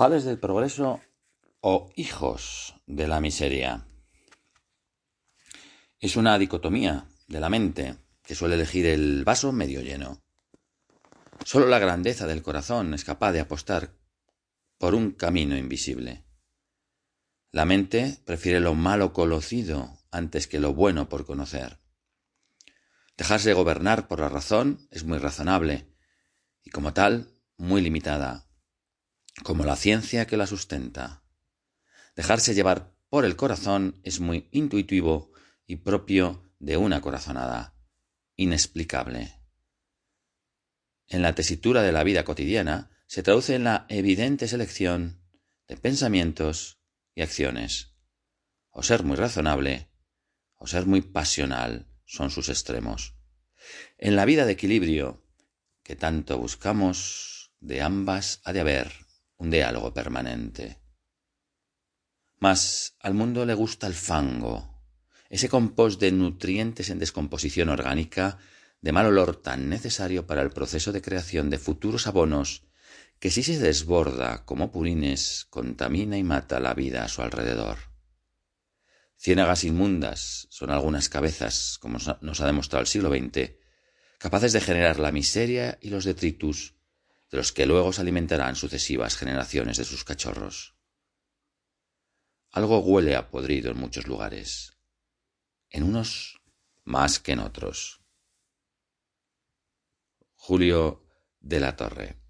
Padres del progreso o hijos de la miseria. Es una dicotomía de la mente que suele elegir el vaso medio lleno. Solo la grandeza del corazón es capaz de apostar por un camino invisible. La mente prefiere lo malo conocido antes que lo bueno por conocer. Dejarse gobernar por la razón es muy razonable y como tal muy limitada, como la ciencia que la sustenta. Dejarse llevar por el corazón es muy intuitivo y propio de una corazonada, inexplicable. En la tesitura de la vida cotidiana se traduce en la evidente selección de pensamientos y acciones. O ser muy razonable, o ser muy pasional son sus extremos. En la vida de equilibrio que tanto buscamos, de ambas ha de haber un diálogo permanente. Mas al mundo le gusta el fango, ese compost de nutrientes en descomposición orgánica de mal olor tan necesario para el proceso de creación de futuros abonos que si se desborda como purines contamina y mata la vida a su alrededor. Ciénagas inmundas son algunas cabezas, como nos ha demostrado el siglo XX, capaces de generar la miseria y los detritus de los que luego se alimentarán sucesivas generaciones de sus cachorros. Algo huele a podrido en muchos lugares, en unos más que en otros. Julio de la Torre